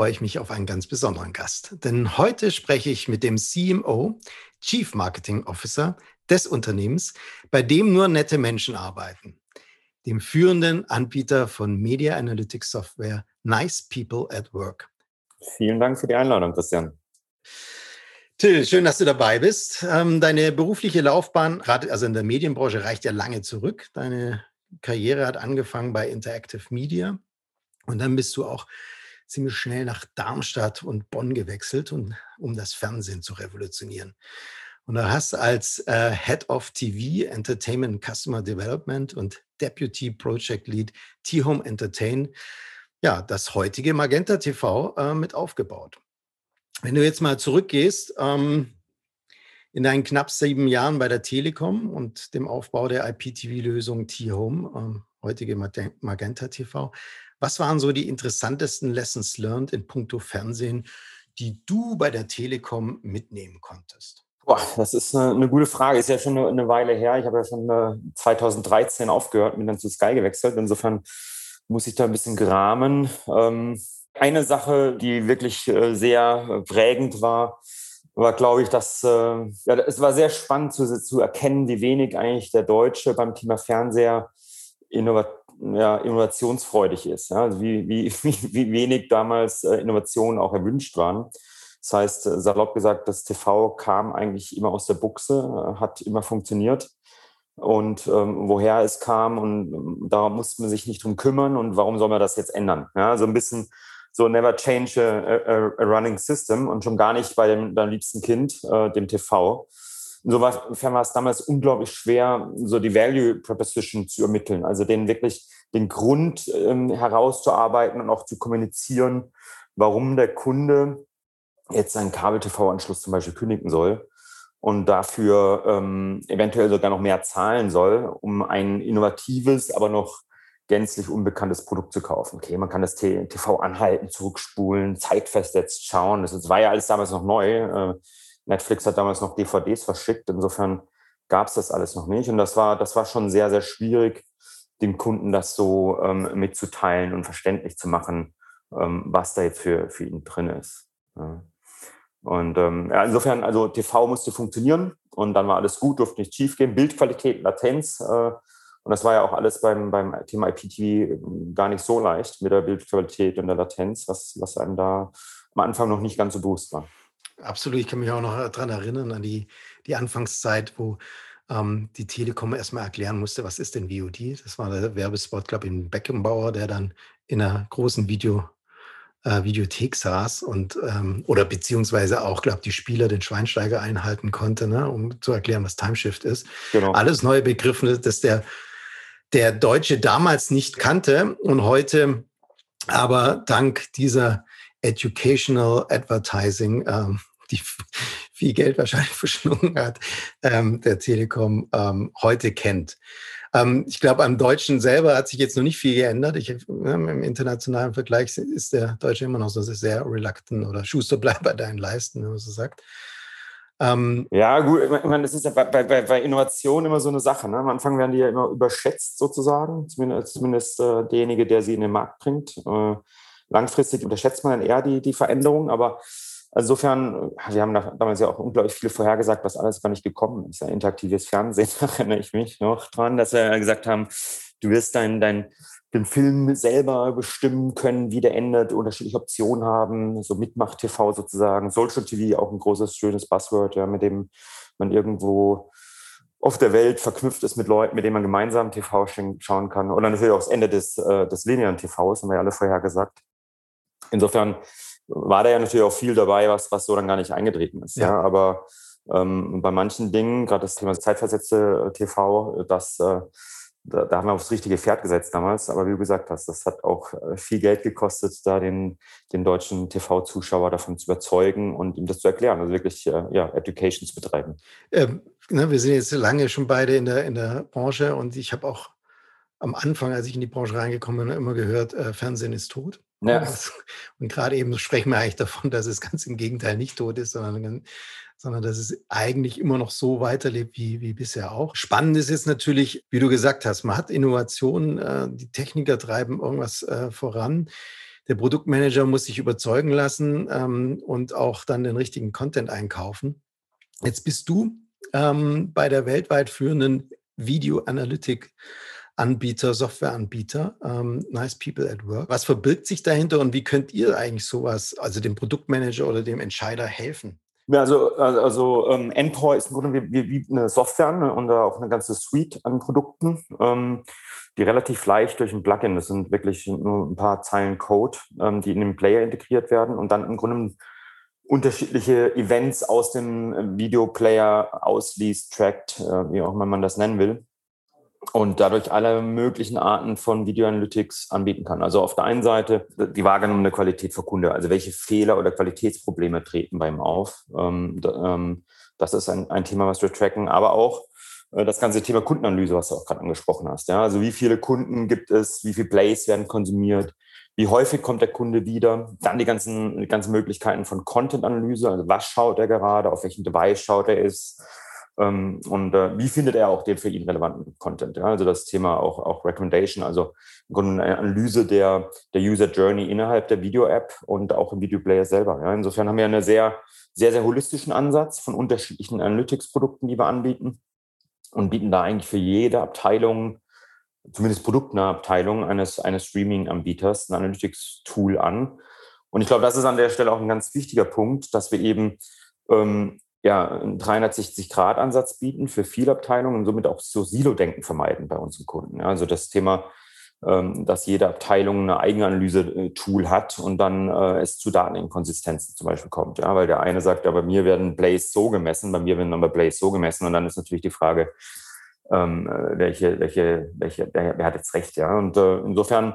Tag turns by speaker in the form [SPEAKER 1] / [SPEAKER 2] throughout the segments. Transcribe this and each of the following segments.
[SPEAKER 1] freue ich mich auf einen ganz besonderen Gast. Denn heute spreche ich mit dem CMO, Chief Marketing Officer des Unternehmens, bei dem nur nette Menschen arbeiten, dem führenden Anbieter von Media Analytics Software Nice People at Work.
[SPEAKER 2] Vielen Dank für die Einladung, Christian.
[SPEAKER 1] Till, schön, dass du dabei bist. Ähm, deine berufliche Laufbahn, gerade also in der Medienbranche, reicht ja lange zurück. Deine Karriere hat angefangen bei Interactive Media und dann bist du auch ziemlich schnell nach Darmstadt und Bonn gewechselt, und, um das Fernsehen zu revolutionieren. Und du hast als äh, Head of TV, Entertainment Customer Development und Deputy Project Lead T-Home Entertain ja, das heutige Magenta TV äh, mit aufgebaut. Wenn du jetzt mal zurückgehst, ähm, in deinen knapp sieben Jahren bei der Telekom und dem Aufbau der IPTV-Lösung T-Home, ähm, heutige Magenta TV, was waren so die interessantesten Lessons learned in puncto Fernsehen, die du bei der Telekom mitnehmen konntest?
[SPEAKER 2] Boah, das ist eine, eine, gute Frage. Ist ja schon eine, eine Weile her. Ich habe ja schon äh, 2013 aufgehört, bin dann zu Sky gewechselt. Insofern muss ich da ein bisschen gramen. Ähm, eine Sache, die wirklich äh, sehr prägend war, war, glaube ich, dass äh, ja, es war sehr spannend zu, zu erkennen, wie wenig eigentlich der Deutsche beim Thema Fernseher innovat ja, innovationsfreudig ist. Ja? Also wie, wie, wie wenig damals äh, Innovationen auch erwünscht waren. Das heißt, äh, salopp gesagt, das TV kam eigentlich immer aus der Buchse, äh, hat immer funktioniert. Und ähm, woher es kam und ähm, da musste man sich nicht drum kümmern und warum soll man das jetzt ändern? Ja, so ein bisschen so never change a, a, a running system und schon gar nicht bei dem deinem liebsten Kind, äh, dem TV. Insofern war es damals unglaublich schwer, so die Value Proposition zu ermitteln, also den wirklich den Grund ähm, herauszuarbeiten und auch zu kommunizieren, warum der Kunde jetzt seinen Kabel-TV-Anschluss zum Beispiel kündigen soll und dafür ähm, eventuell sogar noch mehr zahlen soll, um ein innovatives, aber noch gänzlich unbekanntes Produkt zu kaufen. Okay, man kann das TV anhalten, zurückspulen, zeitversetzt schauen. Das war ja alles damals noch neu. Äh, Netflix hat damals noch DVDs verschickt. Insofern gab es das alles noch nicht. Und das war, das war schon sehr, sehr schwierig, dem Kunden das so ähm, mitzuteilen und verständlich zu machen, ähm, was da jetzt für, für ihn drin ist. Ja. Und ähm, ja, insofern, also TV musste funktionieren und dann war alles gut, durfte nicht schief gehen. Bildqualität, Latenz. Äh, und das war ja auch alles beim, beim Thema IPTV gar nicht so leicht mit der Bildqualität und der Latenz, was, was einem da am Anfang noch nicht ganz so bewusst war.
[SPEAKER 1] Absolut. Ich kann mich auch noch daran erinnern, an die, die Anfangszeit, wo ähm, die Telekom erstmal erklären musste, was ist denn VOD? Das war der Werbespot, glaube ich, in Beckenbauer, der dann in einer großen Video, äh, Videothek saß und ähm, oder beziehungsweise auch, glaube ich, die Spieler den Schweinsteiger einhalten konnte, ne, um zu erklären, was Timeshift ist. Genau. Alles neue Begriffe, dass der, der Deutsche damals nicht kannte und heute aber dank dieser Educational Advertising ähm, die viel Geld wahrscheinlich verschlungen hat, ähm, der Telekom ähm, heute kennt. Ähm, ich glaube, am Deutschen selber hat sich jetzt noch nicht viel geändert. Ich, Im internationalen Vergleich ist der Deutsche immer noch so sehr reluctant oder Schuster bleibt bei deinen Leisten, wenn man so sagt.
[SPEAKER 2] Ähm, ja, gut, ich meine, das ist ja bei, bei, bei Innovation immer so eine Sache. Ne? Am Anfang werden die ja immer überschätzt, sozusagen, zumindest, zumindest äh, derjenige, der sie in den Markt bringt. Äh, langfristig unterschätzt man dann eher die, die Veränderung, aber Insofern, wir haben damals ja auch unglaublich viel vorhergesagt, was alles gar nicht gekommen ist. Ja, interaktives Fernsehen, da erinnere ich mich noch dran, dass wir gesagt haben, du wirst dein, dein, den Film selber bestimmen können, wie der endet, unterschiedliche Optionen haben, so Mitmach-TV sozusagen, Social TV, auch ein großes, schönes Buzzword, ja, mit dem man irgendwo auf der Welt verknüpft ist mit Leuten, mit denen man gemeinsam TV schauen kann. Und dann natürlich auch das Ende des, äh, des linearen TVs, haben wir ja alle vorher gesagt. Insofern war da ja natürlich auch viel dabei, was, was so dann gar nicht eingetreten ist. Ja. ja. Aber ähm, bei manchen Dingen, gerade das Thema zeitversetzte äh, TV, das, äh, da, da, haben wir aufs richtige Pferd gesetzt damals. Aber wie du gesagt hast, das hat auch äh, viel Geld gekostet, da den, den deutschen TV-Zuschauer davon zu überzeugen und ihm das zu erklären, also wirklich äh, ja, Education zu betreiben.
[SPEAKER 1] Ähm, ne, wir sind jetzt lange schon beide in der, in der Branche und ich habe auch am Anfang, als ich in die Branche reingekommen bin, immer gehört, äh, Fernsehen ist tot. Ja. Und gerade eben sprechen wir eigentlich davon, dass es ganz im Gegenteil nicht tot ist, sondern sondern dass es eigentlich immer noch so weiterlebt wie, wie bisher auch. Spannend ist jetzt natürlich, wie du gesagt hast, man hat Innovationen, äh, die Techniker treiben irgendwas äh, voran. Der Produktmanager muss sich überzeugen lassen ähm, und auch dann den richtigen Content einkaufen. Jetzt bist du ähm, bei der weltweit führenden Video Analytic Anbieter, Softwareanbieter, ähm, Nice People at Work. Was verbirgt sich dahinter und wie könnt ihr eigentlich sowas, also dem Produktmanager oder dem Entscheider helfen?
[SPEAKER 2] Ja, also, also ähm, Endpoint ist im Grunde wie, wie, eine Software ne, und auch eine ganze Suite an Produkten, ähm, die relativ leicht durch ein Plugin, das sind wirklich nur ein paar Zeilen Code, ähm, die in den Player integriert werden und dann im Grunde unterschiedliche Events aus dem Videoplayer ausliest, trackt, äh, wie auch immer man das nennen will und dadurch alle möglichen Arten von Video Analytics anbieten kann. Also auf der einen Seite die wahrgenommene Qualität für Kunde, also welche Fehler oder Qualitätsprobleme treten bei ihm auf. Ähm, ähm, das ist ein, Thema, was wir tracken, aber auch äh, das ganze Thema Kundenanalyse, was du auch gerade angesprochen hast. Ja? Also wie viele Kunden gibt es, wie viele Plays werden konsumiert, wie häufig kommt der Kunde wieder, dann die ganzen, die ganzen Möglichkeiten von Content-Analyse, also was schaut er gerade, auf welchem Device schaut er ist, und äh, wie findet er auch den für ihn relevanten Content? Ja? Also das Thema auch, auch Recommendation, also im Grunde eine Analyse der, der User Journey innerhalb der Video-App und auch im Videoplayer selber. Ja? Insofern haben wir einen sehr, sehr, sehr holistischen Ansatz von unterschiedlichen Analytics-Produkten, die wir anbieten und bieten da eigentlich für jede Abteilung, zumindest produktnahe Abteilung eines, eines Streaming-Anbieters ein Analytics-Tool an. Und ich glaube, das ist an der Stelle auch ein ganz wichtiger Punkt, dass wir eben ähm, ja, einen 360-Grad-Ansatz bieten für viele Abteilungen und somit auch so Silo-Denken vermeiden bei unseren Kunden. Ja, also das Thema, ähm, dass jede Abteilung eine Eigenanalyse-Tool hat und dann äh, es zu Dateninkonsistenzen zum Beispiel kommt. Ja, weil der eine sagt, ja, bei mir werden Blaze so gemessen, bei mir werden aber Blaze so gemessen und dann ist natürlich die Frage, ähm, äh, welche, welche, welche, wer, hat jetzt recht, ja. Und äh, insofern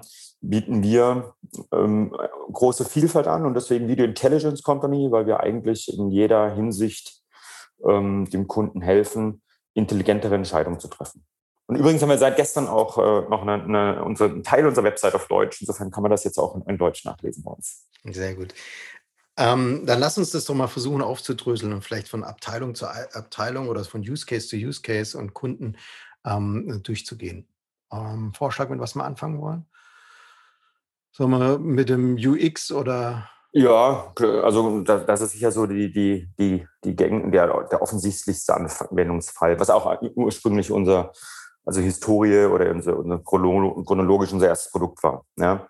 [SPEAKER 2] bieten wir ähm, große Vielfalt an und deswegen Video Intelligence Company, weil wir eigentlich in jeder Hinsicht ähm, dem Kunden helfen, intelligentere Entscheidungen zu treffen. Und übrigens haben wir seit gestern auch äh, noch eine, eine, unsere, einen Teil unserer Website auf Deutsch. Insofern kann man das jetzt auch in, in Deutsch nachlesen bei uns.
[SPEAKER 1] Sehr gut. Ähm, dann lass uns das doch mal versuchen aufzudröseln und vielleicht von Abteilung zu Abteilung oder von Use Case zu Use Case und Kunden ähm, durchzugehen. Ähm, Vorschlag, mit was wir anfangen wollen? Sollen wir mit dem UX oder?
[SPEAKER 2] Ja, also das ist sicher so die, die, die, die Gang, der, der offensichtlichste Anwendungsfall, was auch ursprünglich unser, also Historie oder unser, unser chronologisch unser erstes Produkt war. Ja.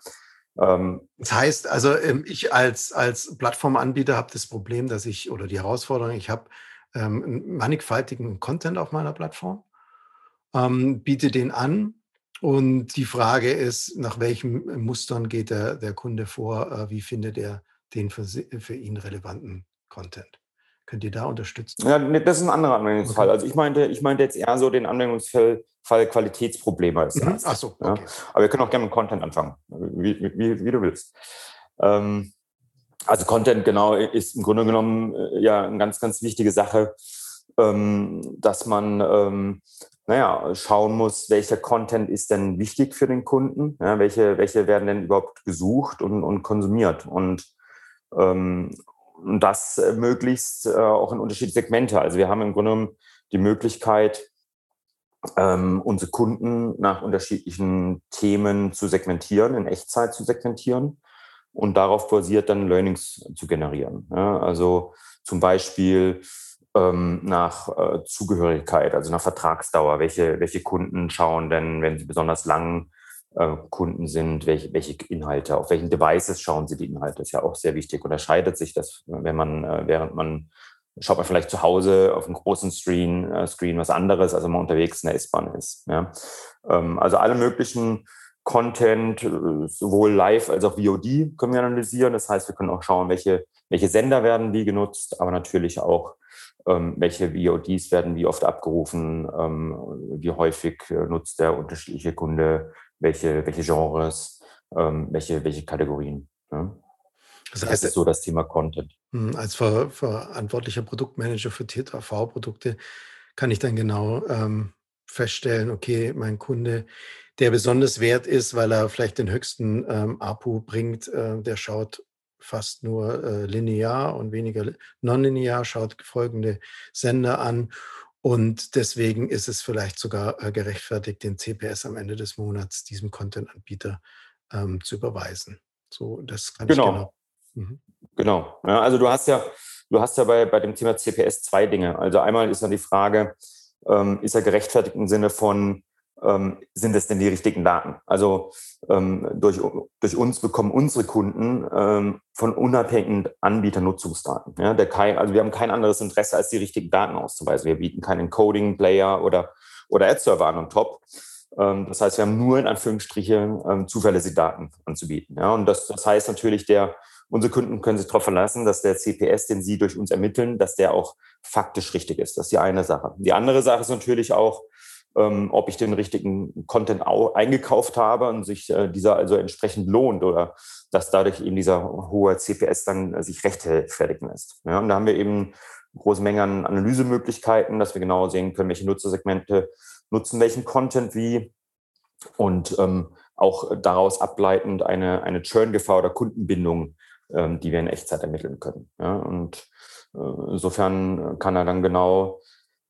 [SPEAKER 1] Ähm, das heißt, also ähm, ich als, als Plattformanbieter habe das Problem, dass ich, oder die Herausforderung, ich habe ähm, mannigfaltigen Content auf meiner Plattform, ähm, biete den an und die Frage ist, nach welchen Mustern geht der, der Kunde vor? Äh, wie findet er den für, für ihn relevanten Content? Könnt ihr da unterstützen?
[SPEAKER 2] Ja, das ist ein anderer Anwendungsfall. Okay. Also ich meinte, ich meinte jetzt eher so den Anwendungsfall Fall Qualitätsprobleme als mhm.
[SPEAKER 1] Ach so, okay.
[SPEAKER 2] ja. Aber wir können auch gerne mit Content anfangen, wie, wie, wie du willst. Ähm, also Content genau ist im Grunde genommen äh, ja eine ganz, ganz wichtige Sache, ähm, dass man ähm, naja, schauen muss, welcher Content ist denn wichtig für den Kunden, ja, welche, welche werden denn überhaupt gesucht und, und konsumiert und ähm, das möglichst äh, auch in unterschiedliche Segmente. Also wir haben im Grunde genommen die Möglichkeit, ähm, unsere Kunden nach unterschiedlichen Themen zu segmentieren, in Echtzeit zu segmentieren und darauf basiert dann Learnings zu generieren. Ja, also zum Beispiel ähm, nach äh, Zugehörigkeit, also nach Vertragsdauer. Welche, welche Kunden schauen denn, wenn sie besonders lang äh, Kunden sind, welche, welche Inhalte, auf welchen Devices schauen sie die Inhalte? Ist ja auch sehr wichtig. Unterscheidet sich das, wenn man, äh, während man schaut man vielleicht zu Hause auf einem großen Screen, äh, Screen was anderes, als wenn man unterwegs in der S-Bahn ist. Ja? Ähm, also alle möglichen Content, äh, sowohl live als auch VOD können wir analysieren. Das heißt, wir können auch schauen, welche, welche Sender werden wie genutzt, aber natürlich auch welche VODs werden wie oft abgerufen, ähm, wie häufig äh, nutzt der unterschiedliche Kunde, welche, welche Genres, ähm, welche, welche Kategorien. Ja? Das, heißt, das ist so das Thema Content.
[SPEAKER 1] Hm, als ver verantwortlicher Produktmanager für TTV-Produkte kann ich dann genau ähm, feststellen, okay, mein Kunde, der besonders wert ist, weil er vielleicht den höchsten ähm, APU bringt, äh, der schaut fast nur äh, linear und weniger nonlinear, schaut folgende Sender an. Und deswegen ist es vielleicht sogar äh, gerechtfertigt, den CPS am Ende des Monats diesem Content-Anbieter ähm, zu überweisen. So, das kann
[SPEAKER 2] genau. ich genau. Mhm. Genau. Ja, also du hast ja, du hast ja bei, bei dem Thema CPS zwei Dinge. Also einmal ist dann die Frage, ähm, ist er gerechtfertigt im Sinne von, ähm, sind es denn die richtigen Daten? Also ähm, durch, durch uns bekommen unsere Kunden ähm, von unabhängigen Anbietern Nutzungsdaten. Ja, der kein, also wir haben kein anderes Interesse, als die richtigen Daten auszuweisen. Wir bieten keinen Encoding-Player oder, oder Ad-Server an und top. Ähm, das heißt, wir haben nur in Anführungsstrichen ähm, zuverlässige Daten anzubieten. Ja, und das, das heißt natürlich, der, unsere Kunden können sich darauf verlassen, dass der CPS, den sie durch uns ermitteln, dass der auch faktisch richtig ist. Das ist die eine Sache. Die andere Sache ist natürlich auch, ähm, ob ich den richtigen Content eingekauft habe und sich äh, dieser also entsprechend lohnt oder dass dadurch eben dieser hohe CPS dann äh, sich rechtfertigen lässt. Ja, und da haben wir eben große Menge an Analysemöglichkeiten, dass wir genau sehen können, welche Nutzersegmente nutzen welchen Content wie und ähm, auch daraus ableitend eine, eine Churn-Gefahr oder Kundenbindung, ähm, die wir in Echtzeit ermitteln können. Ja, und äh, insofern kann er dann genau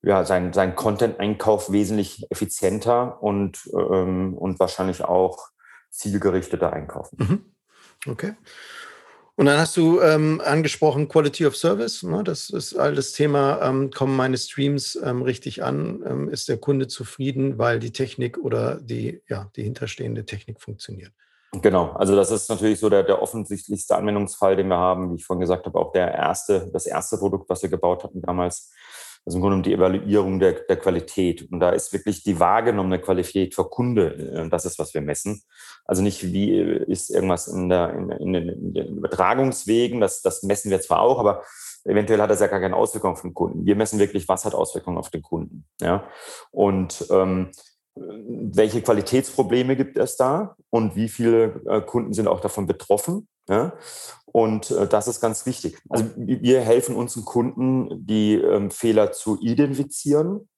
[SPEAKER 2] ja, sein, sein Content-Einkauf wesentlich effizienter und, ähm, und wahrscheinlich auch zielgerichteter einkaufen.
[SPEAKER 1] Mhm. Okay. Und dann hast du ähm, angesprochen Quality of Service. Ne? Das ist all das Thema, ähm, kommen meine Streams ähm, richtig an? Ähm, ist der Kunde zufrieden, weil die Technik oder die, ja, die hinterstehende Technik funktioniert?
[SPEAKER 2] Genau, also das ist natürlich so der, der offensichtlichste Anwendungsfall, den wir haben. Wie ich vorhin gesagt habe, auch der erste, das erste Produkt, was wir gebaut hatten damals, also im Grunde um die Evaluierung der, der Qualität. Und da ist wirklich die wahrgenommene Qualität für Kunde, äh, das ist, was wir messen. Also nicht, wie ist irgendwas in, der, in, in, in den Übertragungswegen, das, das messen wir zwar auch, aber eventuell hat das ja gar keine Auswirkung auf den Kunden. Wir messen wirklich, was hat Auswirkungen auf den Kunden. Ja? Und ähm, welche Qualitätsprobleme gibt es da und wie viele äh, Kunden sind auch davon betroffen. Ja? Und äh, das ist ganz wichtig. Also wir helfen unseren Kunden, die ähm, Fehler zu identifizieren,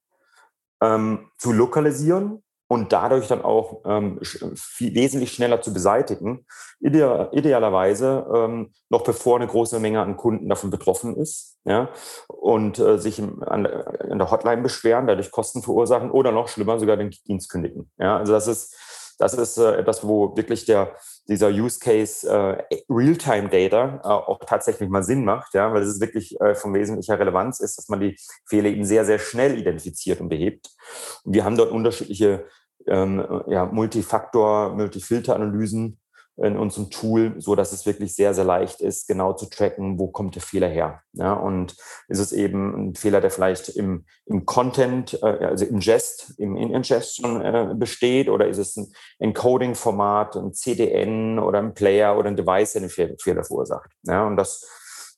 [SPEAKER 2] ähm, zu lokalisieren und dadurch dann auch ähm, viel, wesentlich schneller zu beseitigen. Ideal, idealerweise ähm, noch bevor eine große Menge an Kunden davon betroffen ist ja, und äh, sich im, an, an, der Hotline beschweren, dadurch Kosten verursachen oder noch schlimmer sogar den Dienst kündigen. Ja, also das ist, das ist äh, etwas, wo wirklich der, dieser Use Case äh, Real-Time Data äh, auch tatsächlich mal Sinn macht, ja, weil es wirklich äh, von wesentlicher Relevanz ist, dass man die Fehler eben sehr, sehr schnell identifiziert und behebt. Und wir haben dort unterschiedliche ähm, ja, Multifaktor, Multifilter-Analysen in unserem Tool, so dass es wirklich sehr, sehr leicht ist, genau zu tracken, wo kommt der Fehler her. Ja, und ist es eben ein Fehler, der vielleicht im, im Content, äh, also im Ingest, im Ingest schon äh, besteht, oder ist es ein Encoding-Format, ein CDN oder ein Player oder ein Device, der den Fehler verursacht. Ja, und das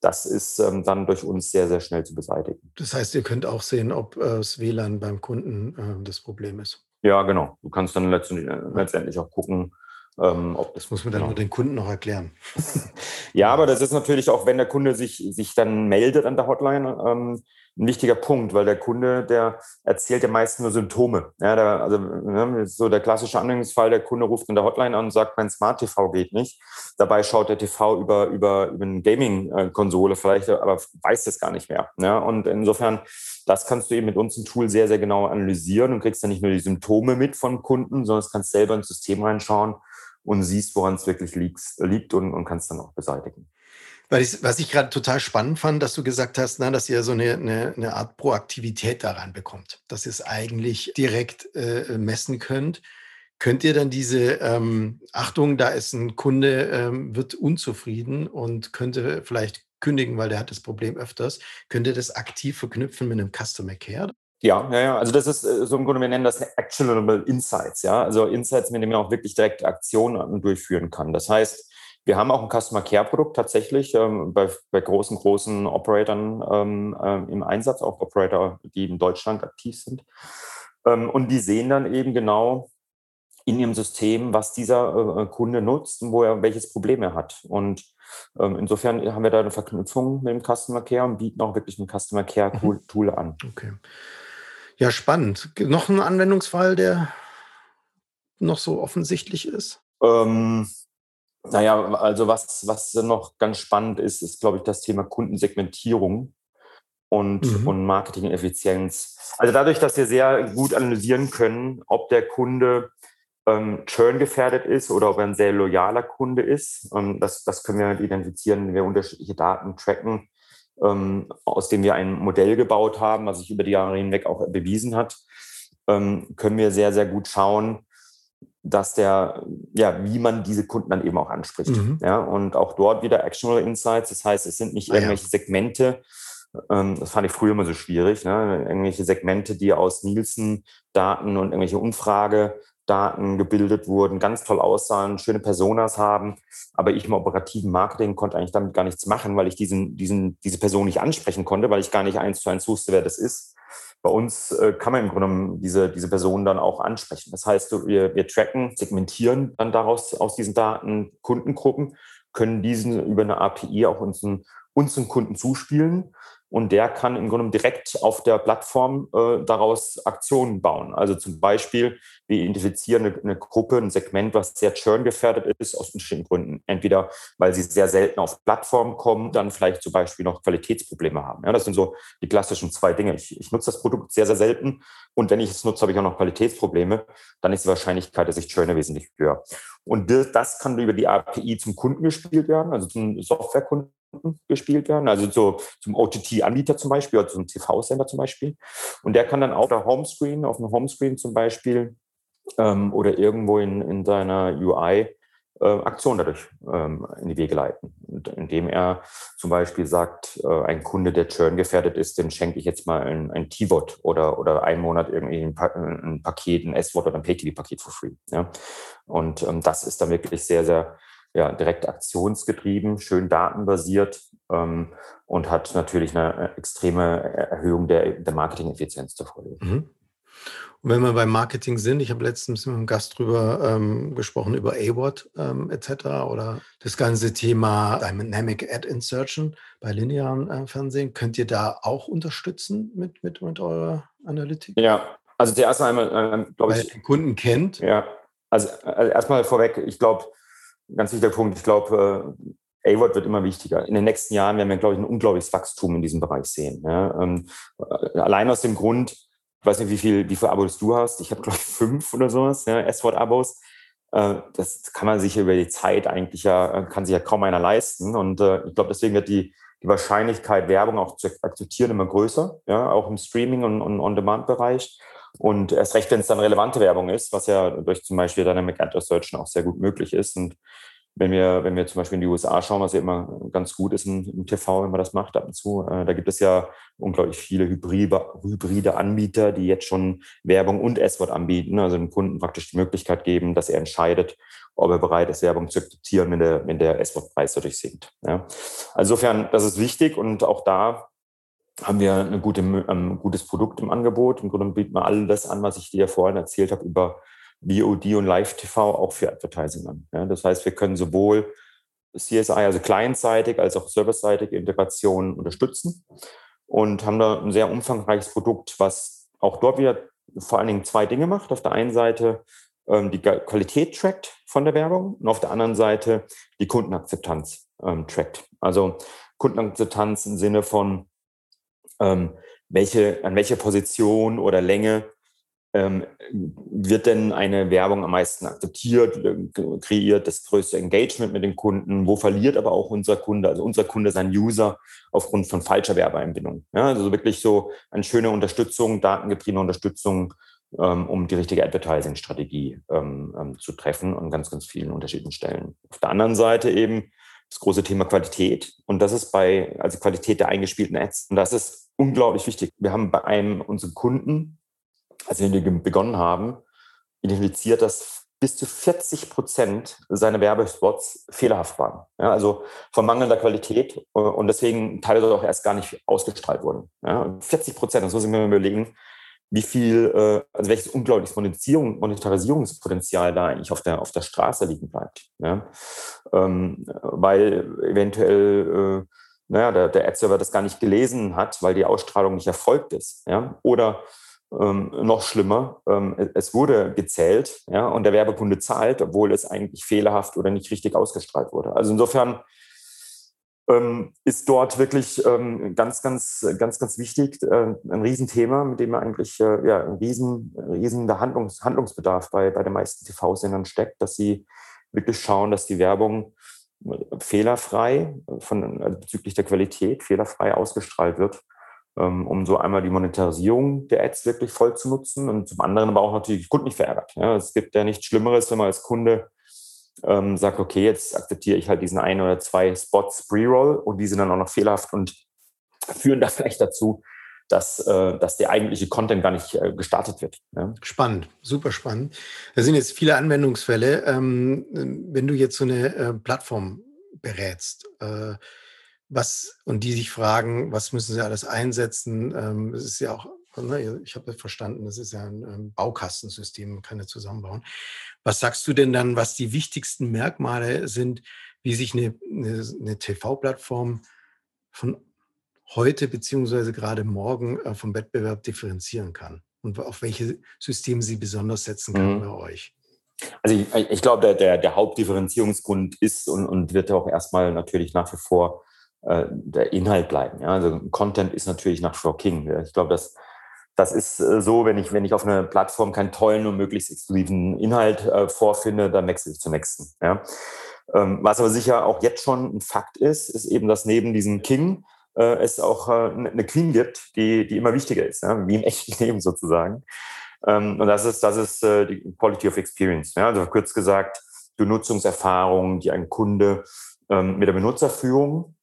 [SPEAKER 2] das ist ähm, dann durch uns sehr, sehr schnell zu beseitigen.
[SPEAKER 1] Das heißt, ihr könnt auch sehen, ob äh, das WLAN beim Kunden äh, das Problem ist.
[SPEAKER 2] Ja, genau. Du kannst dann letztendlich, äh, letztendlich auch gucken,
[SPEAKER 1] ähm, ob das muss man dann genau. nur den Kunden noch erklären.
[SPEAKER 2] ja, aber das ist natürlich auch, wenn der Kunde sich, sich dann meldet an der Hotline, ähm, ein wichtiger Punkt, weil der Kunde, der erzählt ja meist nur Symptome. Ja, der, also ne, so der klassische Anwendungsfall, der Kunde ruft in der Hotline an und sagt, mein Smart TV geht nicht. Dabei schaut der TV über, über, über eine Gaming-Konsole vielleicht, aber weiß das gar nicht mehr. Ja, und insofern, das kannst du eben mit uns im Tool sehr, sehr genau analysieren und kriegst dann nicht nur die Symptome mit vom Kunden, sondern kannst selber ins System reinschauen und siehst, woran es wirklich liegt, liegt und, und kannst dann auch beseitigen.
[SPEAKER 1] Ich, was ich gerade total spannend fand, dass du gesagt hast, na, dass ihr so eine, eine, eine Art Proaktivität daran bekommt, dass ihr es eigentlich direkt äh, messen könnt. Könnt ihr dann diese ähm, Achtung, da ist ein Kunde, ähm, wird unzufrieden und könnte vielleicht kündigen, weil der hat das Problem öfters, könnt ihr das aktiv verknüpfen mit einem Customer Care?
[SPEAKER 2] Ja, ja, ja. Also das ist äh, so im Grunde, wir nennen das Actionable Insights, ja. Also Insights, mit denen man auch wirklich direkt Aktionen durchführen kann. Das heißt, Wir haben auch ein Customer Care Produkt tatsächlich ähm, bei, bei, großen, großen Operatoren ähm, äh, im Einsatz, auch Operator, die in Deutschland aktiv sind. Ähm, und die sehen dann eben genau in ihrem System, was dieser äh, Kunde nutzt und wo er welches Problem er hat. Und ähm, insofern haben wir da eine Verknüpfung mit dem Customer Care und bieten auch wirklich ein Customer Care mhm. Tool an.
[SPEAKER 1] Okay. Ja, spannend. Noch ein Anwendungsfall, der noch so offensichtlich ist?
[SPEAKER 2] Ähm, naja, also was, was noch ganz spannend ist, ist, glaube ich, das Thema Kundensegmentierung und, mhm. und Marketing-Effizienz. Also dadurch, dass wir sehr gut analysieren können, ob der Kunde ähm, Churn gefährdet ist oder ob er ein sehr loyaler Kunde ist. Ähm, das, das können wir identifizieren, wenn wir unterschiedliche Daten tracken, aus denen wir ein Modell gebaut haben, was sich über die Jahre hinweg auch bewiesen hat, ähm, können wir sehr, sehr gut schauen, dass der, ja, wie man diese Kunden dann eben auch anspricht. Mhm. Ja, und auch dort wieder Actionable Insights. Das heißt, es sind nicht irgendwelche ah, ja. Segmente, ähm, das fand ich früher immer so schwierig, ne? irgendwelche Segmente, die aus Nielsen-Daten und irgendwelche Umfrage Daten gebildet wurden, ganz toll aussahen, schöne Personas haben. Aber ich im operativen Marketing konnte eigentlich damit gar nichts machen, weil ich diesen, diesen, diese Person nicht ansprechen konnte, weil ich gar nicht eins zu eins wusste, wer das ist. Bei uns äh, kann man im Grunde diese, diese Person dann auch ansprechen. Das heißt, wir, wir tracken, segmentieren dann daraus aus diesen Daten Kundengruppen, können diesen über eine API auch unseren, unseren Kunden zuspielen und der kann im Grunde direkt auf der Plattform äh, daraus Aktionen bauen. Also zum Beispiel, wir identifizieren eine, eine Gruppe, ein Segment, was sehr churn-gefährdet ist, aus unterschiedlichen Gründen. Entweder, weil sie sehr selten auf Plattformen kommen, dann vielleicht zum Beispiel noch Qualitätsprobleme haben. Ja, das sind so die klassischen zwei Dinge. Ich, ich nutze das Produkt sehr, sehr selten und wenn ich es nutze, habe ich auch noch Qualitätsprobleme. Dann ist die Wahrscheinlichkeit, dass ich churne, wesentlich höher. Und das kann über die API zum Kunden gespielt werden, also zum Softwarekunden gespielt werden, also so zum OTT-Anbieter zum Beispiel oder zum TV-Sender zum Beispiel. Und der kann dann auf der Homescreen, auf dem Homescreen zum Beispiel ähm, oder irgendwo in, in seiner UI äh, Aktion dadurch ähm, in die Wege leiten. Und indem er zum Beispiel sagt, äh, ein Kunde, der Churn gefährdet ist, dem schenke ich jetzt mal ein, ein T-Wort oder, oder einen Monat irgendwie ein, pa ein Paket, ein S-Wort oder ein Pay-TV-Paket for free. Ja? Und ähm, das ist dann wirklich sehr, sehr ja, direkt aktionsgetrieben, schön datenbasiert ähm, und hat natürlich eine extreme Erhöhung der, der Marketing-Effizienz zur Folge. Mhm.
[SPEAKER 1] Und wenn wir beim Marketing sind, ich habe letztens mit einem Gast drüber ähm, gesprochen, über AWOT ähm, etc. oder das ganze Thema Dynamic Ad Insertion bei linearen äh, Fernsehen. Könnt ihr da auch unterstützen mit, mit, mit eurer Analytik?
[SPEAKER 2] Ja, also zuerst einmal, äh,
[SPEAKER 1] glaube ich. Weil den Kunden kennt.
[SPEAKER 2] Ja, also, also erstmal vorweg, ich glaube, ganz wichtiger Punkt. Ich glaube, äh, A-Word wird immer wichtiger. In den nächsten Jahren werden wir, glaube ich, ein unglaubliches Wachstum in diesem Bereich sehen. Ja. Ähm, äh, allein aus dem Grund, ich weiß nicht, wie viel, wie viele Abos du hast. Ich habe, glaube ich, fünf oder sowas, ja, S-Word-Abos. Äh, das kann man sich über die Zeit eigentlich ja, kann sich ja kaum einer leisten. Und äh, ich glaube, deswegen wird die, die Wahrscheinlichkeit, Werbung auch zu akzeptieren, immer größer, ja, auch im Streaming- und, und On-Demand-Bereich. Und erst recht, wenn es dann relevante Werbung ist, was ja durch zum Beispiel Dynamic Ad Search auch sehr gut möglich ist. Und wenn wir, wenn wir zum Beispiel in die USA schauen, was ja immer ganz gut ist im, im TV, wenn man das macht ab und zu, äh, da gibt es ja unglaublich viele hybride, hybride Anbieter, die jetzt schon Werbung und S-Wort anbieten, also dem Kunden praktisch die Möglichkeit geben, dass er entscheidet, ob er bereit ist, Werbung zu akzeptieren, wenn der, wenn der S-Wort-Preis dadurch sinkt. Ja. Also insofern, das ist wichtig und auch da haben wir ein gute, ähm, gutes Produkt im Angebot. Im Grunde bieten wir all das an, was ich dir vorhin erzählt habe über VOD und Live-TV auch für Advertising an. Ja, das heißt, wir können sowohl CSI, also clientseitig, als auch serverseitige Integration unterstützen und haben da ein sehr umfangreiches Produkt, was auch dort wieder vor allen Dingen zwei Dinge macht. Auf der einen Seite ähm, die Qualität trackt von der Werbung und auf der anderen Seite die Kundenakzeptanz ähm, trackt. Also Kundenakzeptanz im Sinne von ähm, welche, an welcher Position oder Länge ähm, wird denn eine Werbung am meisten akzeptiert, kreiert das größte Engagement mit den Kunden, wo verliert aber auch unser Kunde, also unser Kunde, sein User aufgrund von falscher Werbeeinbindung. Ja, also wirklich so eine schöne Unterstützung, datengetriebene Unterstützung, ähm, um die richtige Advertising-Strategie ähm, ähm, zu treffen an ganz, ganz vielen unterschiedlichen Stellen. Auf der anderen Seite eben das große Thema Qualität. Und das ist bei, also Qualität der eingespielten Ads. Und das ist unglaublich wichtig. Wir haben bei einem unserer Kunden, als wir begonnen haben, identifiziert, dass bis zu 40 Prozent seiner Werbespots fehlerhaft waren. Ja, also von mangelnder Qualität äh, und deswegen teilweise auch erst gar nicht ausgestrahlt wurden. Ja, 40 Prozent, das muss ich mir überlegen, wie viel, äh, also welches unglaubliches Monetarisierungspotenzial da eigentlich auf der, auf der Straße liegen bleibt. Ja? Ähm, weil eventuell, äh, naja, der, der Ad-Server das gar nicht gelesen hat, weil die Ausstrahlung nicht erfolgt ist. Ja? Oder ähm, noch schlimmer, ähm, es wurde gezählt ja, und der Werbekunde zahlt, obwohl es eigentlich fehlerhaft oder nicht richtig ausgestrahlt wurde. Also insofern ähm, ist dort wirklich ähm, ganz, ganz, ganz, ganz wichtig, äh, ein Riesenthema, mit dem eigentlich äh, ja, ein riesen, riesen Handlungs, Handlungsbedarf bei, bei den meisten TV-Sendern steckt, dass sie wirklich schauen, dass die Werbung fehlerfrei von, also bezüglich der Qualität fehlerfrei ausgestrahlt wird um so einmal die Monetarisierung der Ads wirklich voll zu nutzen und zum anderen aber auch natürlich Kunden nicht verärgert. Ja, es gibt ja nichts Schlimmeres, wenn man als Kunde ähm, sagt, okay, jetzt akzeptiere ich halt diesen ein oder zwei Spots Pre-Roll und die sind dann auch noch fehlerhaft und führen da vielleicht dazu, dass, äh, dass der eigentliche Content gar nicht äh, gestartet wird.
[SPEAKER 1] Ja. Spannend, super spannend. Da sind jetzt viele Anwendungsfälle. Ähm, wenn du jetzt so eine äh, Plattform berätst, was und die sich fragen, was müssen sie alles einsetzen? Ähm, es ist ja auch, ne, ich habe verstanden, das ist ja ein ähm, Baukastensystem, man kann ja zusammenbauen. Was sagst du denn dann, was die wichtigsten Merkmale sind, wie sich eine, eine, eine TV-Plattform von heute beziehungsweise gerade morgen äh, vom Wettbewerb differenzieren kann und auf welche Systeme sie besonders setzen kann mhm. bei euch?
[SPEAKER 2] Also ich, ich glaube, der, der, der, Hauptdifferenzierungsgrund ist und, und wird auch erstmal natürlich nach wie vor äh, der Inhalt bleiben. Ja? Also Content ist natürlich nach wie King. Ich glaube, das, das ist äh, so, wenn ich, wenn ich auf einer Plattform keinen tollen und möglichst exklusiven Inhalt äh, vorfinde, dann wechsle ich zum nächsten. Ja? Ähm, was aber sicher auch jetzt schon ein Fakt ist, ist eben, dass neben diesem King äh, es auch äh, eine Queen gibt, die, die immer wichtiger ist, ja? wie im echten Leben sozusagen. Ähm, und das ist, das ist die Quality of Experience. Ja? Also kurz gesagt, Benutzungserfahrung, die ein Kunde ähm, mit der Benutzerführung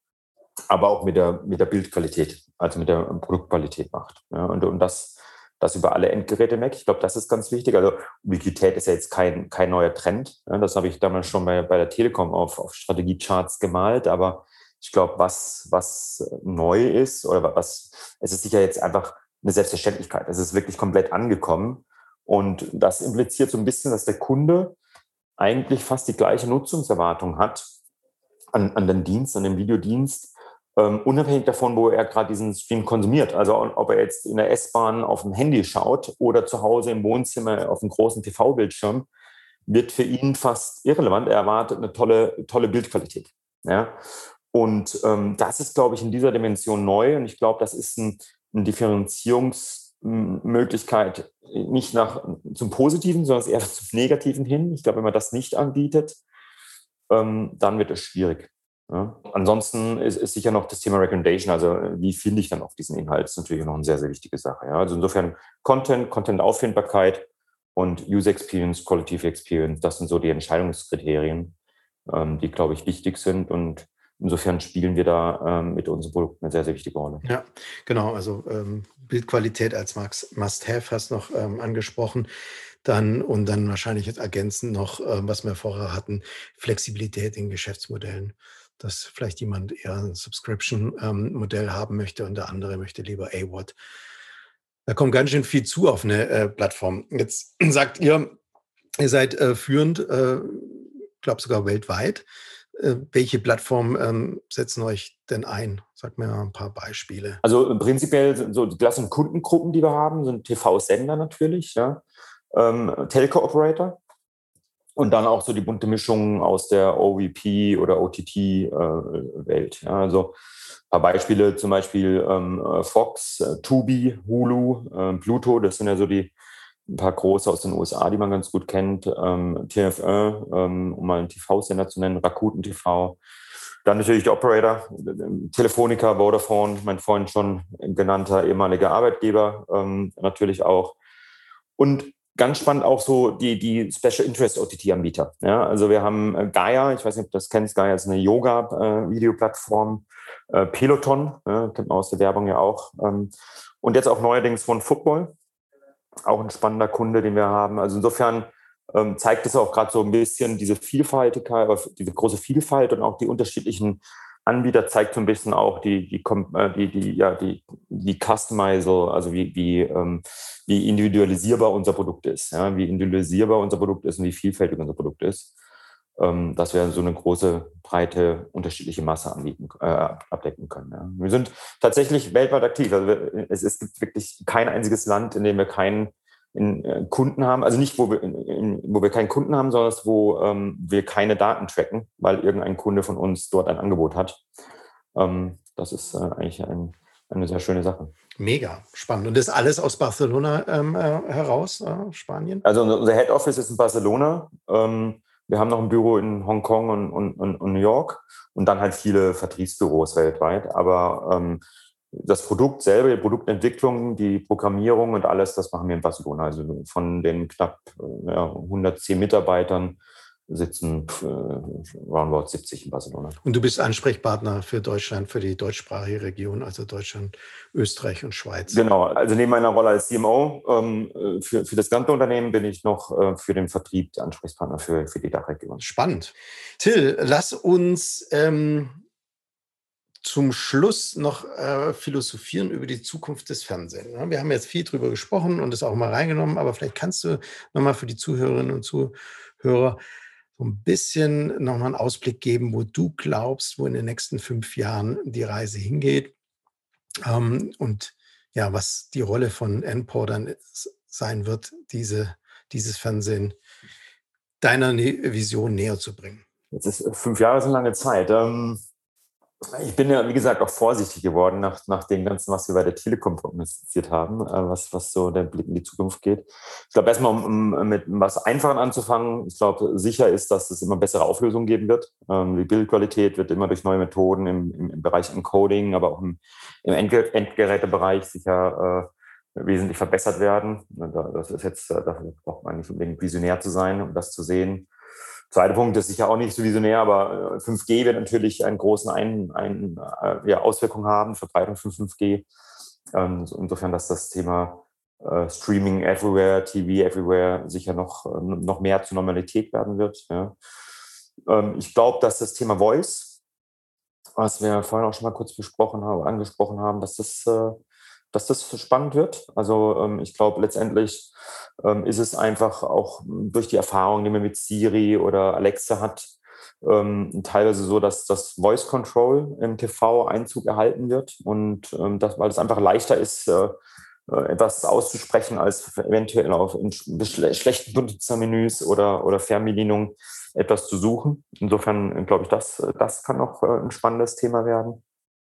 [SPEAKER 2] aber auch mit der, mit der Bildqualität, also mit der Produktqualität macht. Ja, und, und das, das über alle Endgeräte weg. Ich glaube, das ist ganz wichtig. Also Ubiquität ist ja jetzt kein, kein neuer Trend. Das habe ich damals schon bei, bei der Telekom auf, auf Strategiecharts gemalt. Aber ich glaube, was, was neu ist oder was, es ist sicher jetzt einfach eine Selbstverständlichkeit. Es ist wirklich komplett angekommen. Und das impliziert so ein bisschen, dass der Kunde eigentlich fast die gleiche Nutzungserwartung hat an, an den Dienst, an den Videodienst, ähm, unabhängig davon, wo er gerade diesen Stream konsumiert. Also ob er jetzt in der S-Bahn auf dem Handy schaut oder zu Hause im Wohnzimmer auf einem großen TV-Bildschirm, wird für ihn fast irrelevant. Er erwartet eine tolle, tolle Bildqualität. Ja? Und ähm, das ist, glaube ich, in dieser Dimension neu. Und ich glaube, das ist ein, eine Differenzierungsmöglichkeit nicht nach zum Positiven, sondern eher zum Negativen hin. Ich glaube, wenn man das nicht anbietet, ähm, dann wird es schwierig. Ja. Ansonsten ist, ist, sicher noch das Thema Recommendation, also äh, wie finde ich dann auch diesen Inhalt, ist natürlich noch eine sehr, sehr wichtige Sache. Ja. Also insofern Content, Content-Auffindbarkeit und User Experience, Qualitative Experience, das sind so die Entscheidungskriterien, ähm, die, glaube ich, wichtig sind und insofern spielen wir da ähm, mit unserem Produkt eine sehr, sehr wichtige Rolle.
[SPEAKER 1] Ja, genau. Also ähm, Bildqualität als Must-Have hast du noch ähm, angesprochen. Dann und dann wahrscheinlich jetzt ergänzend noch, äh, was wir vorher hatten, Flexibilität in Geschäftsmodellen dass vielleicht jemand eher ein Subscription-Modell haben möchte und der andere möchte lieber AWOT. Da kommt ganz schön viel zu auf eine äh, Plattform. Jetzt sagt ihr, ihr seid äh, führend, äh, glaube sogar weltweit. Welche Plattformen ähm, setzen euch denn ein? Sag mir mal ein paar Beispiele.
[SPEAKER 2] Also prinzipiell so die klassischen Kundengruppen, die wir haben, sind TV-Sender natürlich, ja. Ähm, Telco-Operator, und dann auch so die bunte Mischung aus der OVP oder OTT-Welt. Äh, ja, also ein paar Beispiele, zum Beispiel ähm, äh, Fox, äh, Tubi, Hulu, äh, Pluto, das sind ja so die ein paar große aus den USA, die man ganz gut kennt. Ähm, TF1, ähm, um mal einen TV-Sender zu nennen, Rakuten TV. Dann natürlich die Operator, Telefonica, Vodafone, mein Freund schon genannter ehemaliger Arbeitgeber ähm, natürlich auch. Und ganz spannend auch so die, die Special Interest OTT-Anbieter. Ja, also wir haben äh, Gaia, ich weiß nicht, ob du das kennst, Gaia ist eine Yoga-Videoplattform, äh, äh, Peloton, ja, kennt man aus der Werbung ja auch. Ähm, und jetzt auch neuerdings von Football, auch ein spannender Kunde, den wir haben. Also insofern ähm, zeigt es auch gerade so ein bisschen diese Vielfaltigkeit, diese große Vielfalt und auch die unterschiedlichen Anbieter zeigt so ein bisschen auch die, die, äh, die, die, ja, die, die Customizer, also wie, wie, ähm, wie individualisierbar unser Produkt ist, ja, wie individualisierbar unser Produkt ist und wie vielfältig unser Produkt ist, ähm, dass wir so eine große, breite, unterschiedliche Masse anbieten, äh, abdecken können. Ja. Wir sind tatsächlich weltweit aktiv. Also es, es gibt wirklich kein einziges Land, in dem wir keinen in, äh, Kunden haben, also nicht, wo wir, in, wo wir keinen Kunden haben, sondern wo ähm, wir keine Daten tracken, weil irgendein Kunde von uns dort ein Angebot hat. Ähm, das ist äh, eigentlich ein, eine sehr schöne Sache.
[SPEAKER 1] Mega spannend. Und das alles aus Barcelona ähm, äh, heraus, äh, Spanien?
[SPEAKER 2] Also unser Head Office ist in Barcelona. Ähm, wir haben noch ein Büro in Hongkong und, und, und, und New York und dann halt viele Vertriebsbüros weltweit. Aber ähm, das Produkt selber, die Produktentwicklung, die Programmierung und alles, das machen wir in Barcelona. Also von den knapp ja, 110 Mitarbeitern sitzen äh, roundabout 70 in Barcelona.
[SPEAKER 1] Und du bist Ansprechpartner für Deutschland, für die deutschsprachige Region, also Deutschland, Österreich und Schweiz.
[SPEAKER 2] Genau, also neben meiner Rolle als CMO ähm, für, für das ganze Unternehmen bin ich noch äh, für den Vertrieb Ansprechpartner für, für die Dachregion.
[SPEAKER 1] Spannend. Till, lass uns ähm, zum Schluss noch äh, philosophieren über die Zukunft des Fernsehens. Ja, wir haben jetzt viel drüber gesprochen und es auch mal reingenommen, aber vielleicht kannst du nochmal für die Zuhörerinnen und Zuhörer so ein bisschen nochmal einen Ausblick geben, wo du glaubst, wo in den nächsten fünf Jahren die Reise hingeht ähm, und ja, was die Rolle von NPOR dann sein wird, diese, dieses Fernsehen deiner Vision näher zu bringen.
[SPEAKER 2] Jetzt ist fünf Jahre so eine lange Zeit. Ähm ich bin ja, wie gesagt, auch vorsichtig geworden nach, nach dem Ganzen, was wir bei der Telekom prognostiziert haben, äh, was, was so der Blick in die Zukunft geht. Ich glaube, erstmal, um, um mit was Einfachen anzufangen, ich glaube, sicher ist, dass es immer bessere Auflösungen geben wird. Ähm, die Bildqualität wird immer durch neue Methoden im, im, im Bereich Encoding, aber auch im, im Endgerätebereich sicher äh, wesentlich verbessert werden. Das ist jetzt, äh, da braucht man nicht unbedingt visionär zu sein, um das zu sehen. Zweiter Punkt ist sicher auch nicht so visionär, aber 5G äh, wird natürlich einen großen ein, ein, äh, ja, Auswirkungen haben, Verbreitung von 5G. Ähm, insofern, dass das Thema äh, Streaming everywhere, TV everywhere sicher noch, äh, noch mehr zur Normalität werden wird. Ja. Ähm, ich glaube, dass das Thema Voice, was wir vorhin auch schon mal kurz besprochen haben, angesprochen haben, dass das äh, dass das spannend wird. Also ähm, ich glaube, letztendlich ähm, ist es einfach auch durch die Erfahrung, die man mit Siri oder Alexa hat, ähm, teilweise so, dass das Voice Control im TV Einzug erhalten wird und ähm, das, weil es einfach leichter ist, äh, äh etwas auszusprechen, als eventuell auf in schlechten Benutzermenüs oder, oder Fernbedienung etwas zu suchen. Insofern äh, glaube ich, das, das kann noch äh, ein spannendes Thema werden.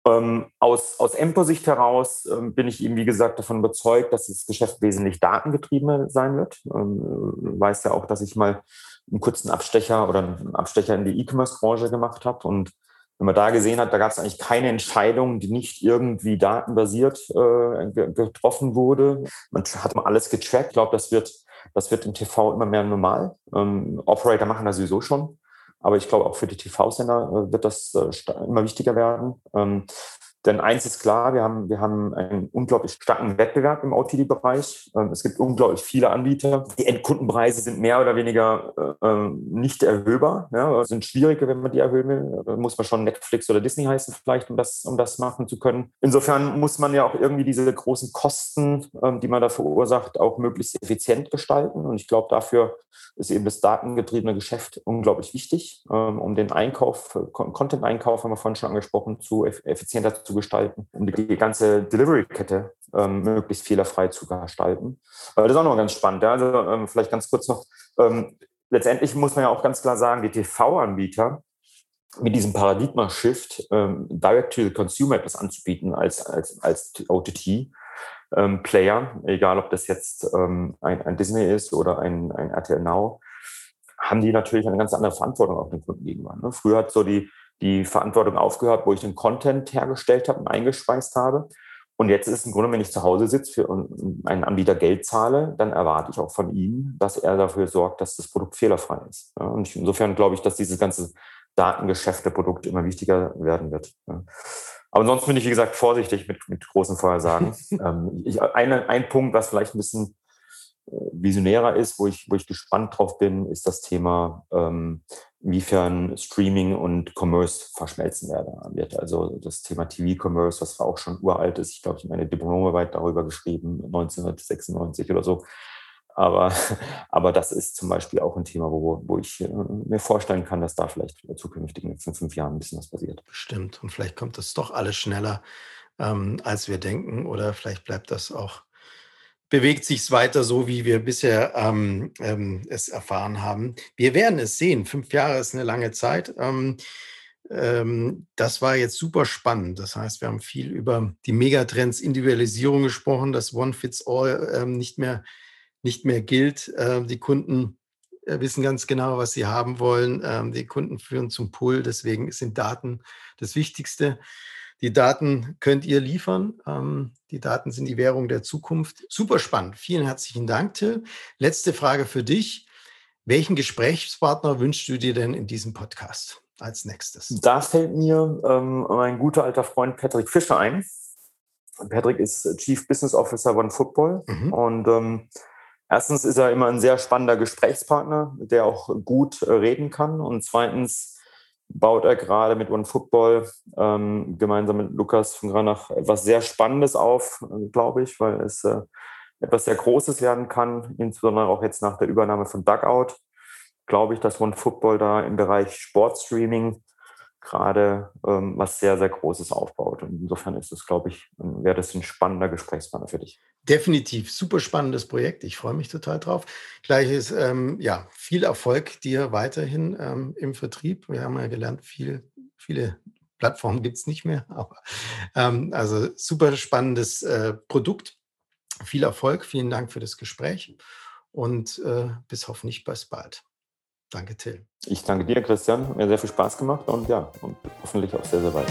[SPEAKER 2] Ähm, aus aus Empo-Sicht heraus ähm, bin ich eben, wie gesagt, davon überzeugt, dass das Geschäft wesentlich datengetriebener sein wird. Ähm, du weißt ja auch, dass ich mal einen kurzen Abstecher oder einen Abstecher in die E-Commerce-Branche gemacht habe. Und wenn man da gesehen hat, da gab es eigentlich keine Entscheidung, die nicht irgendwie datenbasiert äh, getroffen wurde. Man hat alles getrackt. Ich glaube, das wird, das wird im TV immer mehr normal. Ähm, Operator machen das sowieso schon. Aber ich glaube, auch für die TV-Sender äh, wird das äh, immer wichtiger werden. Ähm, denn eins ist klar, wir haben, wir haben einen unglaublich starken Wettbewerb im OTD-Bereich. Ähm, es gibt unglaublich viele Anbieter. Die Endkundenpreise sind mehr oder weniger äh, ähm, nicht erhöhbar, ja, sind schwieriger, wenn man die erhöhen will. Da muss man schon Netflix oder Disney heißen vielleicht, um das, um das machen zu können. Insofern muss man ja auch irgendwie diese großen Kosten, ähm, die man da verursacht, auch möglichst effizient gestalten. Und ich glaube, dafür ist eben das datengetriebene Geschäft unglaublich wichtig, um den Einkauf, Content-Einkauf, haben wir vorhin schon angesprochen, zu effizienter zu zu gestalten, um die ganze Delivery-Kette ähm, möglichst fehlerfrei zu gestalten. Aber das ist auch noch ganz spannend. Ja? Also ähm, vielleicht ganz kurz noch. Ähm, letztendlich muss man ja auch ganz klar sagen, die TV-Anbieter mit diesem Paradigma-Shift ähm, direct to the consumer etwas anzubieten als, als, als OTT. Ähm, egal ob das jetzt ähm, ein, ein Disney ist oder ein, ein RTL Now, haben die natürlich eine ganz andere Verantwortung auf den Kunden gegenüber. Ne? Früher hat so die, die Verantwortung aufgehört, wo ich den Content hergestellt habe und eingespeist habe. Und jetzt ist es im Grunde, wenn ich zu Hause sitze für einen Anbieter Geld zahle, dann erwarte ich auch von ihm, dass er dafür sorgt, dass das Produkt fehlerfrei ist. Und insofern glaube ich, dass dieses ganze Datengeschäfteprodukt immer wichtiger werden wird. Aber ansonsten bin ich, wie gesagt, vorsichtig mit, mit großen Vorhersagen. Ähm, ich, eine, ein Punkt, was vielleicht ein bisschen visionärer ist, wo ich, wo ich gespannt drauf bin, ist das Thema, ähm, inwiefern Streaming und Commerce verschmelzen wird. Also das Thema TV-Commerce, was auch schon uralt ist. Ich glaube, ich habe meine Diplomarbeit darüber geschrieben, 1996 oder so. Aber, aber das ist zum Beispiel auch ein Thema, wo, wo ich äh, mir vorstellen kann, dass da vielleicht zukünftig in fünf Jahren ein bisschen was passiert.
[SPEAKER 1] Stimmt. Und vielleicht kommt das doch alles schneller, ähm, als wir denken. Oder vielleicht bleibt das auch bewegt sich es weiter so, wie wir bisher ähm, ähm, es erfahren haben. Wir werden es sehen. Fünf Jahre ist eine lange Zeit. Ähm, ähm, das war jetzt super spannend. Das heißt, wir haben viel über die Megatrends Individualisierung gesprochen, dass One Fits All ähm, nicht, mehr, nicht mehr gilt. Äh, die Kunden äh, wissen ganz genau, was sie haben wollen. Ähm, die Kunden führen zum Pull. Deswegen sind Daten das Wichtigste. Die Daten könnt ihr liefern. Ähm, die Daten sind die Währung der Zukunft. Super spannend. Vielen herzlichen Dank, Till. Letzte Frage für dich. Welchen Gesprächspartner wünschst du dir denn in diesem Podcast als nächstes?
[SPEAKER 2] Da fällt mir ähm, mein guter alter Freund Patrick Fischer ein. Patrick ist Chief Business Officer von Football mhm. und ähm, erstens ist er immer ein sehr spannender Gesprächspartner, der auch gut äh, reden kann und zweitens baut er gerade mit OneFootball ähm, gemeinsam mit Lukas von Granach etwas sehr Spannendes auf, glaube ich, weil es äh, etwas sehr Großes werden kann, insbesondere auch jetzt nach der Übernahme von Dugout. Glaube ich, dass OneFootball da im Bereich Sportstreaming gerade ähm, was sehr, sehr Großes aufbaut. Und insofern ist es, glaube ich, wäre das ein spannender Gesprächspartner für dich.
[SPEAKER 1] Definitiv, super spannendes Projekt. Ich freue mich total drauf. Gleiches, ähm, ja, viel Erfolg dir weiterhin ähm, im Vertrieb. Wir haben ja gelernt, viel, viele Plattformen gibt es nicht mehr, aber ähm, also super spannendes äh, Produkt. Viel Erfolg, vielen Dank für das Gespräch und äh, bis hoffentlich bis bald. Danke, Till.
[SPEAKER 2] Ich danke dir, Christian. Mir sehr viel Spaß gemacht und ja, und hoffentlich auch sehr, sehr bald.